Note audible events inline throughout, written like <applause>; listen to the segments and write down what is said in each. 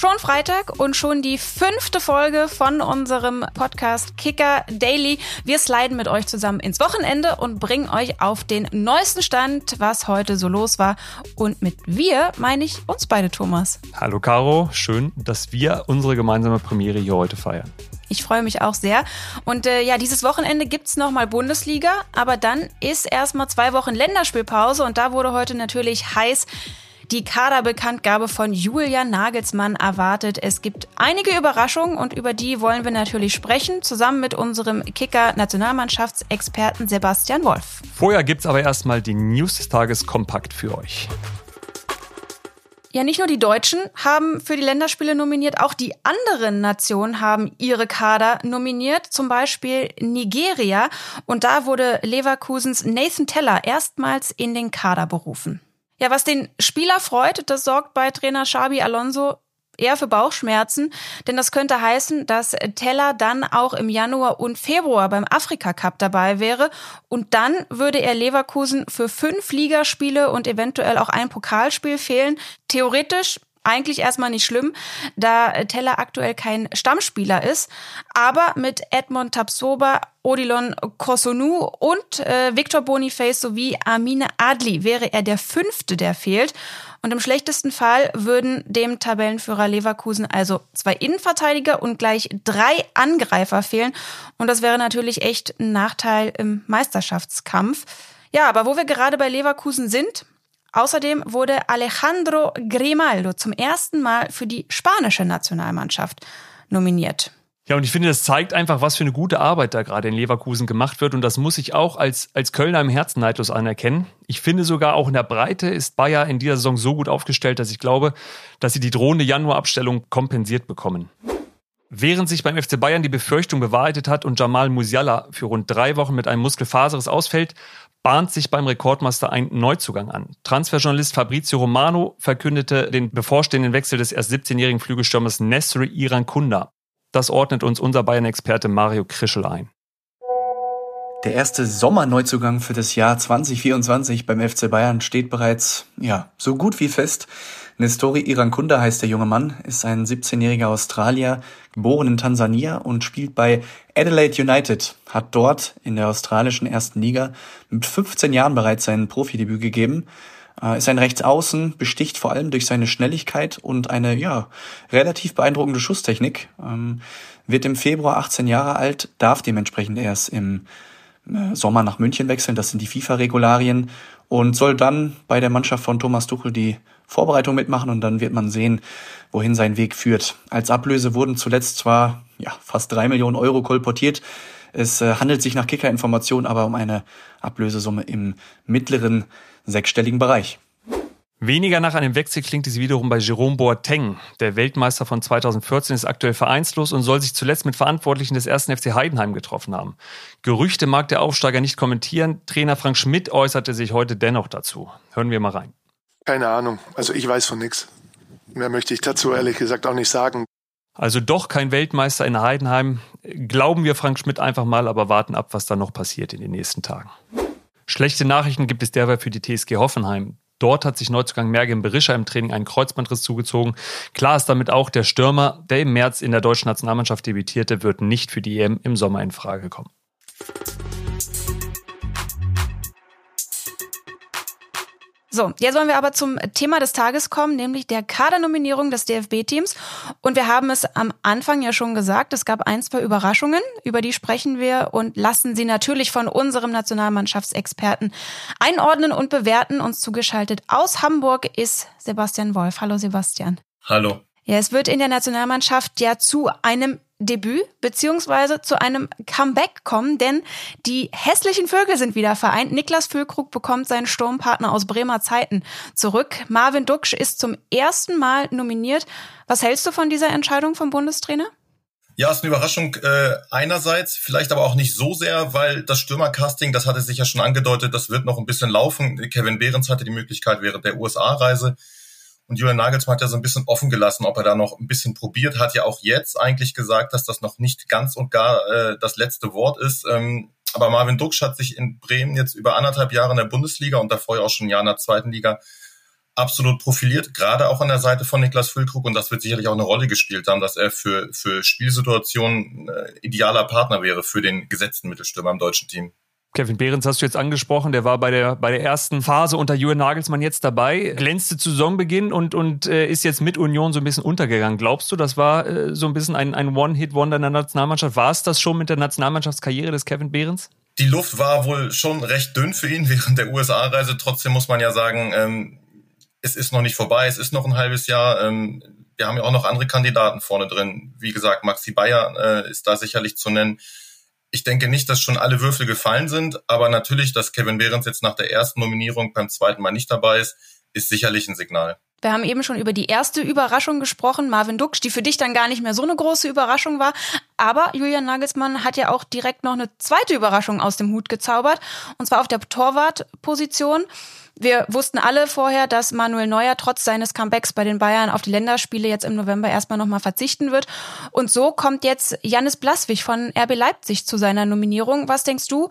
Schon Freitag und schon die fünfte Folge von unserem Podcast Kicker Daily. Wir sliden mit euch zusammen ins Wochenende und bringen euch auf den neuesten Stand, was heute so los war. Und mit wir meine ich uns beide, Thomas. Hallo Caro, schön, dass wir unsere gemeinsame Premiere hier heute feiern. Ich freue mich auch sehr. Und äh, ja, dieses Wochenende gibt's nochmal Bundesliga, aber dann ist erstmal zwei Wochen Länderspielpause und da wurde heute natürlich heiß die Kaderbekanntgabe von Julian Nagelsmann erwartet. Es gibt einige Überraschungen und über die wollen wir natürlich sprechen, zusammen mit unserem Kicker-Nationalmannschaftsexperten Sebastian Wolf. Vorher gibt's aber erstmal die News des Tages kompakt für euch. Ja, nicht nur die Deutschen haben für die Länderspiele nominiert, auch die anderen Nationen haben ihre Kader nominiert, zum Beispiel Nigeria. Und da wurde Leverkusens Nathan Teller erstmals in den Kader berufen. Ja, was den Spieler freut, das sorgt bei Trainer Xabi Alonso eher für Bauchschmerzen, denn das könnte heißen, dass Teller dann auch im Januar und Februar beim Afrika Cup dabei wäre und dann würde er Leverkusen für fünf Ligaspiele und eventuell auch ein Pokalspiel fehlen. Theoretisch eigentlich erstmal nicht schlimm, da Teller aktuell kein Stammspieler ist. Aber mit Edmond Tapsoba, Odilon Kosonu und äh, Victor Boniface sowie Amine Adli wäre er der fünfte, der fehlt. Und im schlechtesten Fall würden dem Tabellenführer Leverkusen also zwei Innenverteidiger und gleich drei Angreifer fehlen. Und das wäre natürlich echt ein Nachteil im Meisterschaftskampf. Ja, aber wo wir gerade bei Leverkusen sind, Außerdem wurde Alejandro Grimaldo zum ersten Mal für die spanische Nationalmannschaft nominiert. Ja, und ich finde, das zeigt einfach, was für eine gute Arbeit da gerade in Leverkusen gemacht wird. Und das muss ich auch als, als Kölner im Herzen neidlos anerkennen. Ich finde sogar auch in der Breite ist Bayer in dieser Saison so gut aufgestellt, dass ich glaube, dass sie die drohende Januarabstellung kompensiert bekommen. Während sich beim FC Bayern die Befürchtung bewahrheitet hat und Jamal Musiala für rund drei Wochen mit einem Muskelfaseres ausfällt, bahnt sich beim Rekordmaster ein Neuzugang an. Transferjournalist Fabrizio Romano verkündete den bevorstehenden Wechsel des erst 17-jährigen Flügelstürmers Nesri Irankunda. Das ordnet uns unser Bayern-Experte Mario Krischel ein. Der erste Sommerneuzugang für das Jahr 2024 beim FC Bayern steht bereits, ja, so gut wie fest. Nestori Irankunda heißt der junge Mann, ist ein 17-jähriger Australier, geboren in Tansania und spielt bei Adelaide United, hat dort in der australischen ersten Liga mit 15 Jahren bereits sein Profidebüt gegeben, äh, ist ein Rechtsaußen, besticht vor allem durch seine Schnelligkeit und eine, ja, relativ beeindruckende Schusstechnik, ähm, wird im Februar 18 Jahre alt, darf dementsprechend erst im äh, Sommer nach München wechseln, das sind die FIFA-Regularien und soll dann bei der Mannschaft von Thomas Tuchel die Vorbereitung mitmachen und dann wird man sehen, wohin sein Weg führt. Als Ablöse wurden zuletzt zwar ja, fast drei Millionen Euro kolportiert. Es äh, handelt sich nach Kicker-Informationen aber um eine Ablösesumme im mittleren sechsstelligen Bereich. Weniger nach einem Wechsel klingt es wiederum bei Jerome Boateng. Der Weltmeister von 2014 ist aktuell vereinslos und soll sich zuletzt mit Verantwortlichen des ersten FC Heidenheim getroffen haben. Gerüchte mag der Aufsteiger nicht kommentieren. Trainer Frank Schmidt äußerte sich heute dennoch dazu. Hören wir mal rein. Keine Ahnung. Also ich weiß von nichts. Mehr möchte ich dazu ehrlich gesagt auch nicht sagen. Also doch kein Weltmeister in Heidenheim. Glauben wir Frank Schmidt einfach mal, aber warten ab, was da noch passiert in den nächsten Tagen. Schlechte Nachrichten gibt es derweil für die TSG Hoffenheim. Dort hat sich Neuzugang Mergen Berischer im Training einen Kreuzbandriss zugezogen. Klar ist damit auch, der Stürmer, der im März in der deutschen Nationalmannschaft debütierte, wird nicht für die EM im Sommer in Frage kommen. So, jetzt wollen wir aber zum Thema des Tages kommen, nämlich der Kadernominierung des DFB-Teams. Und wir haben es am Anfang ja schon gesagt, es gab ein, zwei Überraschungen, über die sprechen wir und lassen sie natürlich von unserem Nationalmannschaftsexperten einordnen und bewerten. Uns zugeschaltet aus Hamburg ist Sebastian Wolf. Hallo Sebastian. Hallo. Ja, es wird in der Nationalmannschaft ja zu einem Debüt beziehungsweise zu einem Comeback kommen, denn die hässlichen Vögel sind wieder vereint. Niklas Füllkrug bekommt seinen Sturmpartner aus Bremer Zeiten zurück. Marvin Duksch ist zum ersten Mal nominiert. Was hältst du von dieser Entscheidung vom Bundestrainer? Ja, ist eine Überraschung äh, einerseits, vielleicht aber auch nicht so sehr, weil das Stürmercasting, das hatte sich ja schon angedeutet, das wird noch ein bisschen laufen. Kevin Behrens hatte die Möglichkeit während der USA-Reise und Julian Nagelsmann hat ja so ein bisschen offen gelassen, ob er da noch ein bisschen probiert, hat ja auch jetzt eigentlich gesagt, dass das noch nicht ganz und gar äh, das letzte Wort ist. Ähm, aber Marvin Duksch hat sich in Bremen jetzt über anderthalb Jahre in der Bundesliga und davor ja auch schon ein Jahr in der zweiten Liga absolut profiliert, gerade auch an der Seite von Niklas Füllkrug. Und das wird sicherlich auch eine Rolle gespielt haben, dass er für, für Spielsituationen äh, idealer Partner wäre für den gesetzten Mittelstürmer im deutschen Team. Kevin Behrens hast du jetzt angesprochen, der war bei der, bei der ersten Phase unter Julian Nagelsmann jetzt dabei, glänzte zu Saisonbeginn und, und äh, ist jetzt mit Union so ein bisschen untergegangen. Glaubst du, das war äh, so ein bisschen ein, ein One-Hit-Wonder in der Nationalmannschaft? War es das schon mit der Nationalmannschaftskarriere des Kevin Behrens? Die Luft war wohl schon recht dünn für ihn <laughs> während der USA-Reise. Trotzdem muss man ja sagen, ähm, es ist noch nicht vorbei, es ist noch ein halbes Jahr. Ähm, wir haben ja auch noch andere Kandidaten vorne drin. Wie gesagt, Maxi Bayer äh, ist da sicherlich zu nennen ich denke nicht, dass schon alle Würfel gefallen sind, aber natürlich, dass Kevin Behrens jetzt nach der ersten Nominierung beim zweiten Mal nicht dabei ist, ist sicherlich ein Signal. Wir haben eben schon über die erste Überraschung gesprochen, Marvin Duksch, die für dich dann gar nicht mehr so eine große Überraschung war. Aber Julian Nagelsmann hat ja auch direkt noch eine zweite Überraschung aus dem Hut gezaubert, und zwar auf der Torwartposition. Wir wussten alle vorher, dass Manuel Neuer trotz seines Comebacks bei den Bayern auf die Länderspiele jetzt im November erstmal nochmal verzichten wird. Und so kommt jetzt Janis Blaswig von RB Leipzig zu seiner Nominierung. Was denkst du?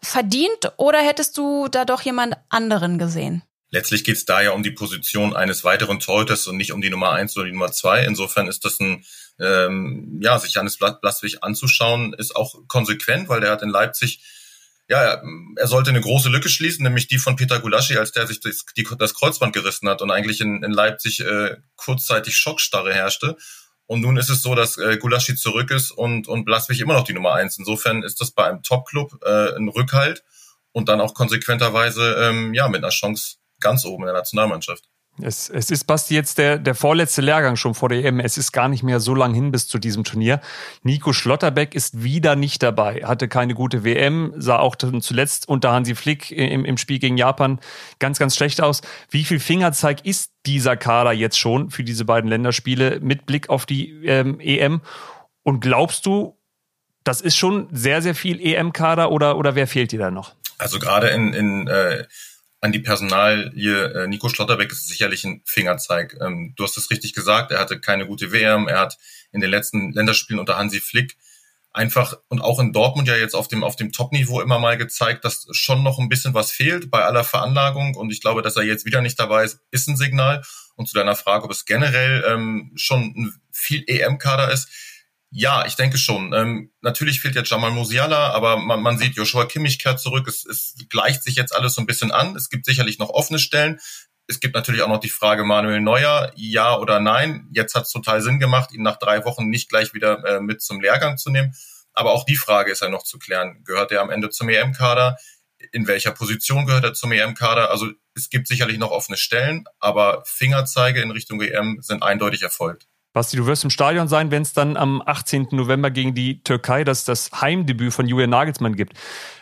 Verdient oder hättest du da doch jemand anderen gesehen? Letztlich geht es da ja um die Position eines weiteren Torhüters und nicht um die Nummer eins oder die Nummer zwei. Insofern ist das ein, ähm, ja, sich Janis Blaswig anzuschauen, ist auch konsequent, weil der hat in Leipzig ja, er sollte eine große Lücke schließen, nämlich die von Peter Gulaschi, als der sich das, die, das Kreuzband gerissen hat und eigentlich in, in Leipzig äh, kurzzeitig Schockstarre herrschte. Und nun ist es so, dass äh, Gulaschi zurück ist und, und Blaswig immer noch die Nummer eins. Insofern ist das bei einem Top-Club äh, ein Rückhalt und dann auch konsequenterweise ähm, ja mit einer Chance ganz oben in der Nationalmannschaft. Es, es ist Basti jetzt der, der vorletzte Lehrgang schon vor der EM. Es ist gar nicht mehr so lang hin bis zu diesem Turnier. Nico Schlotterbeck ist wieder nicht dabei, hatte keine gute WM, sah auch zuletzt unter Hansi Flick im, im Spiel gegen Japan ganz, ganz schlecht aus. Wie viel Fingerzeig ist dieser Kader jetzt schon für diese beiden Länderspiele mit Blick auf die ähm, EM? Und glaubst du, das ist schon sehr, sehr viel EM-Kader oder, oder wer fehlt dir da noch? Also gerade in, in äh an die Personalie äh, Nico Schlotterbeck ist sicherlich ein Fingerzeig. Ähm, du hast es richtig gesagt, er hatte keine gute WM, er hat in den letzten Länderspielen unter Hansi Flick einfach und auch in Dortmund ja jetzt auf dem auf dem Top-Niveau immer mal gezeigt, dass schon noch ein bisschen was fehlt bei aller Veranlagung und ich glaube, dass er jetzt wieder nicht dabei ist, ist ein Signal. Und zu deiner Frage, ob es generell ähm, schon ein viel EM-Kader ist, ja, ich denke schon. Ähm, natürlich fehlt jetzt Jamal Musiala, aber man, man sieht, Joshua Kimmich kehrt zurück. Es, es gleicht sich jetzt alles so ein bisschen an. Es gibt sicherlich noch offene Stellen. Es gibt natürlich auch noch die Frage Manuel Neuer, ja oder nein. Jetzt hat es total Sinn gemacht, ihn nach drei Wochen nicht gleich wieder äh, mit zum Lehrgang zu nehmen. Aber auch die Frage ist ja noch zu klären. Gehört er am Ende zum EM-Kader? In welcher Position gehört er zum EM-Kader? Also es gibt sicherlich noch offene Stellen, aber Fingerzeige in Richtung EM sind eindeutig erfolgt. Basti, du wirst im Stadion sein, wenn es dann am 18. November gegen die Türkei das, das Heimdebüt von Julian Nagelsmann gibt.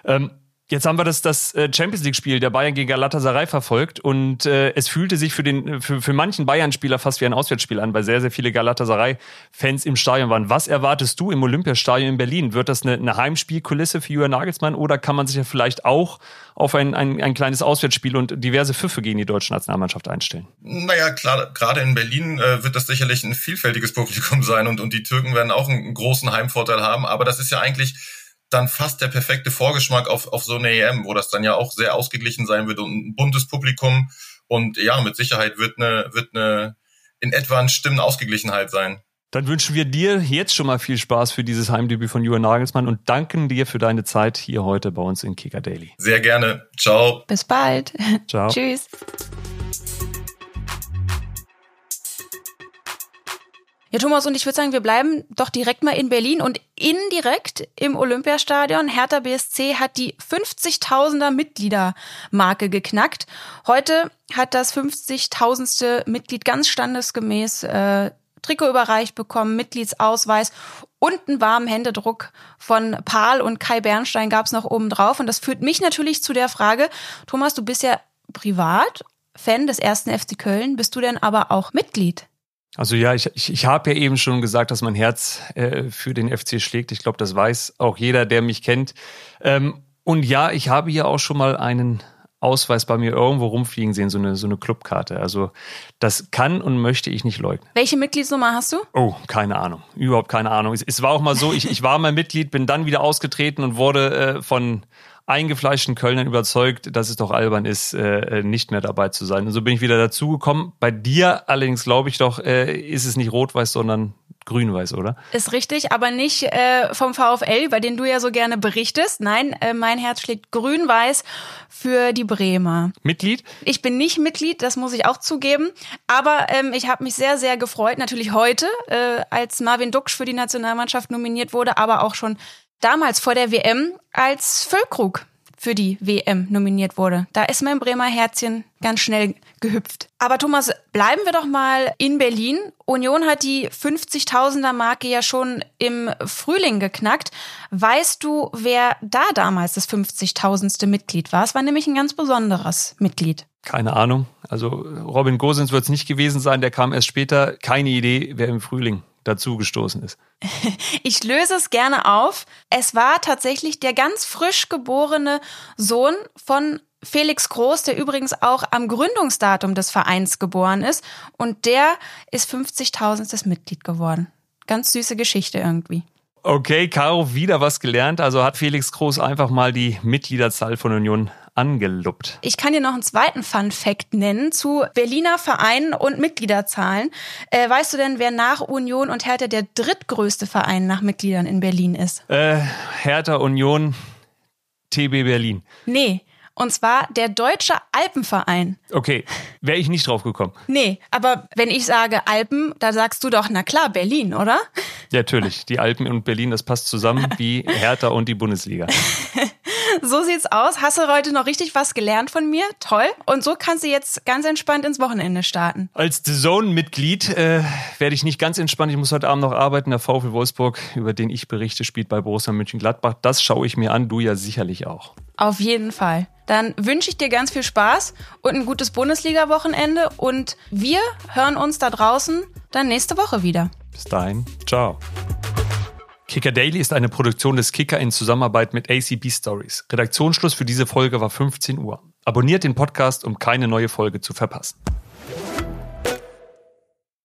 Ähm, Jetzt haben wir das, das äh, Champions League-Spiel der Bayern gegen Galatasaray verfolgt und äh, es fühlte sich für, den, für, für manchen Bayern-Spieler fast wie ein Auswärtsspiel an, weil sehr, sehr viele Galatasaray-Fans im Stadion waren. Was erwartest du im Olympiastadion in Berlin? Wird das eine, eine Heimspielkulisse für Julian Nagelsmann oder kann man sich ja vielleicht auch auf ein, ein, ein kleines Auswärtsspiel und diverse Pfiffe gegen die deutsche Nationalmannschaft einstellen? Naja, klar, gerade in Berlin äh, wird das sicherlich ein vielfältiges Publikum sein und, und die Türken werden auch einen großen Heimvorteil haben, aber das ist ja eigentlich dann fast der perfekte Vorgeschmack auf, auf so eine EM, wo das dann ja auch sehr ausgeglichen sein wird und ein buntes Publikum. Und ja, mit Sicherheit wird eine, wird eine in etwa eine Stimmenausgeglichenheit sein. Dann wünschen wir dir jetzt schon mal viel Spaß für dieses Heimdebüt von Julian Nagelsmann und danken dir für deine Zeit hier heute bei uns in Kicker Daily. Sehr gerne. Ciao. Bis bald. Ciao. <laughs> Tschüss. Ja, Thomas, und ich würde sagen, wir bleiben doch direkt mal in Berlin und indirekt im Olympiastadion. Hertha BSC hat die 50.000er Mitgliedermarke geknackt. Heute hat das 50.000ste Mitglied ganz standesgemäß äh, Trikot überreicht bekommen, Mitgliedsausweis und einen warmen Händedruck von Paul und Kai Bernstein gab's noch oben drauf. Und das führt mich natürlich zu der Frage, Thomas, du bist ja privat Fan des ersten FC Köln, bist du denn aber auch Mitglied? Also ja, ich, ich, ich habe ja eben schon gesagt, dass mein Herz äh, für den FC schlägt. Ich glaube, das weiß auch jeder, der mich kennt. Ähm, und ja, ich habe hier auch schon mal einen Ausweis bei mir irgendwo rumfliegen sehen, so eine, so eine Clubkarte. Also das kann und möchte ich nicht leugnen. Welche Mitgliedsnummer hast du? Oh, keine Ahnung. Überhaupt keine Ahnung. Es, es war auch mal so, ich, ich war mal Mitglied, bin dann wieder ausgetreten und wurde äh, von eingefleischten Kölnern überzeugt, dass es doch albern ist, äh, nicht mehr dabei zu sein. Und so bin ich wieder dazugekommen. Bei dir allerdings glaube ich doch, äh, ist es nicht rot-weiß, sondern grün-weiß, oder? Ist richtig, aber nicht äh, vom VfL, bei den du ja so gerne berichtest. Nein, äh, mein Herz schlägt grün-weiß für die Bremer. Mitglied? Ich bin nicht Mitglied, das muss ich auch zugeben. Aber ähm, ich habe mich sehr, sehr gefreut, natürlich heute, äh, als Marvin Duksch für die Nationalmannschaft nominiert wurde, aber auch schon damals vor der WM, als Füllkrug für die WM nominiert wurde. Da ist mein Bremer Herzchen ganz schnell gehüpft. Aber Thomas, bleiben wir doch mal in Berlin. Union hat die 50.000er Marke ja schon im Frühling geknackt. Weißt du, wer da damals das 50.000ste Mitglied war? Es war nämlich ein ganz besonderes Mitglied. Keine Ahnung. Also Robin Gosens wird es nicht gewesen sein, der kam erst später. Keine Idee, wer im Frühling dazugestoßen ist. <laughs> Ich löse es gerne auf. Es war tatsächlich der ganz frisch geborene Sohn von Felix Groß, der übrigens auch am Gründungsdatum des Vereins geboren ist. Und der ist 50.000. Mitglied geworden. Ganz süße Geschichte irgendwie. Okay, Caro, wieder was gelernt. Also hat Felix Groß einfach mal die Mitgliederzahl von Union angeluppt. Ich kann dir noch einen zweiten Fun Fact nennen zu Berliner Vereinen und Mitgliederzahlen. Äh, weißt du denn, wer nach Union und Hertha der drittgrößte Verein nach Mitgliedern in Berlin ist? Äh, Hertha Union TB Berlin. Nee. Und zwar der Deutsche Alpenverein. Okay, wäre ich nicht drauf gekommen. Nee, aber wenn ich sage Alpen, da sagst du doch, na klar, Berlin, oder? Ja, natürlich. Die Alpen und Berlin, das passt zusammen wie <laughs> Hertha und die Bundesliga. <laughs> so sieht's aus. Hast du heute noch richtig was gelernt von mir? Toll. Und so kannst du jetzt ganz entspannt ins Wochenende starten. Als Zone-Mitglied äh, werde ich nicht ganz entspannt. Ich muss heute Abend noch arbeiten. Der VfL Wolfsburg, über den ich berichte, spielt bei Borussia Mönchengladbach. Das schaue ich mir an. Du ja sicherlich auch. Auf jeden Fall. Dann wünsche ich dir ganz viel Spaß und ein gutes Bundesliga-Wochenende. Und wir hören uns da draußen dann nächste Woche wieder. Bis dahin. Ciao. Kicker Daily ist eine Produktion des Kicker in Zusammenarbeit mit ACB Stories. Redaktionsschluss für diese Folge war 15 Uhr. Abonniert den Podcast, um keine neue Folge zu verpassen.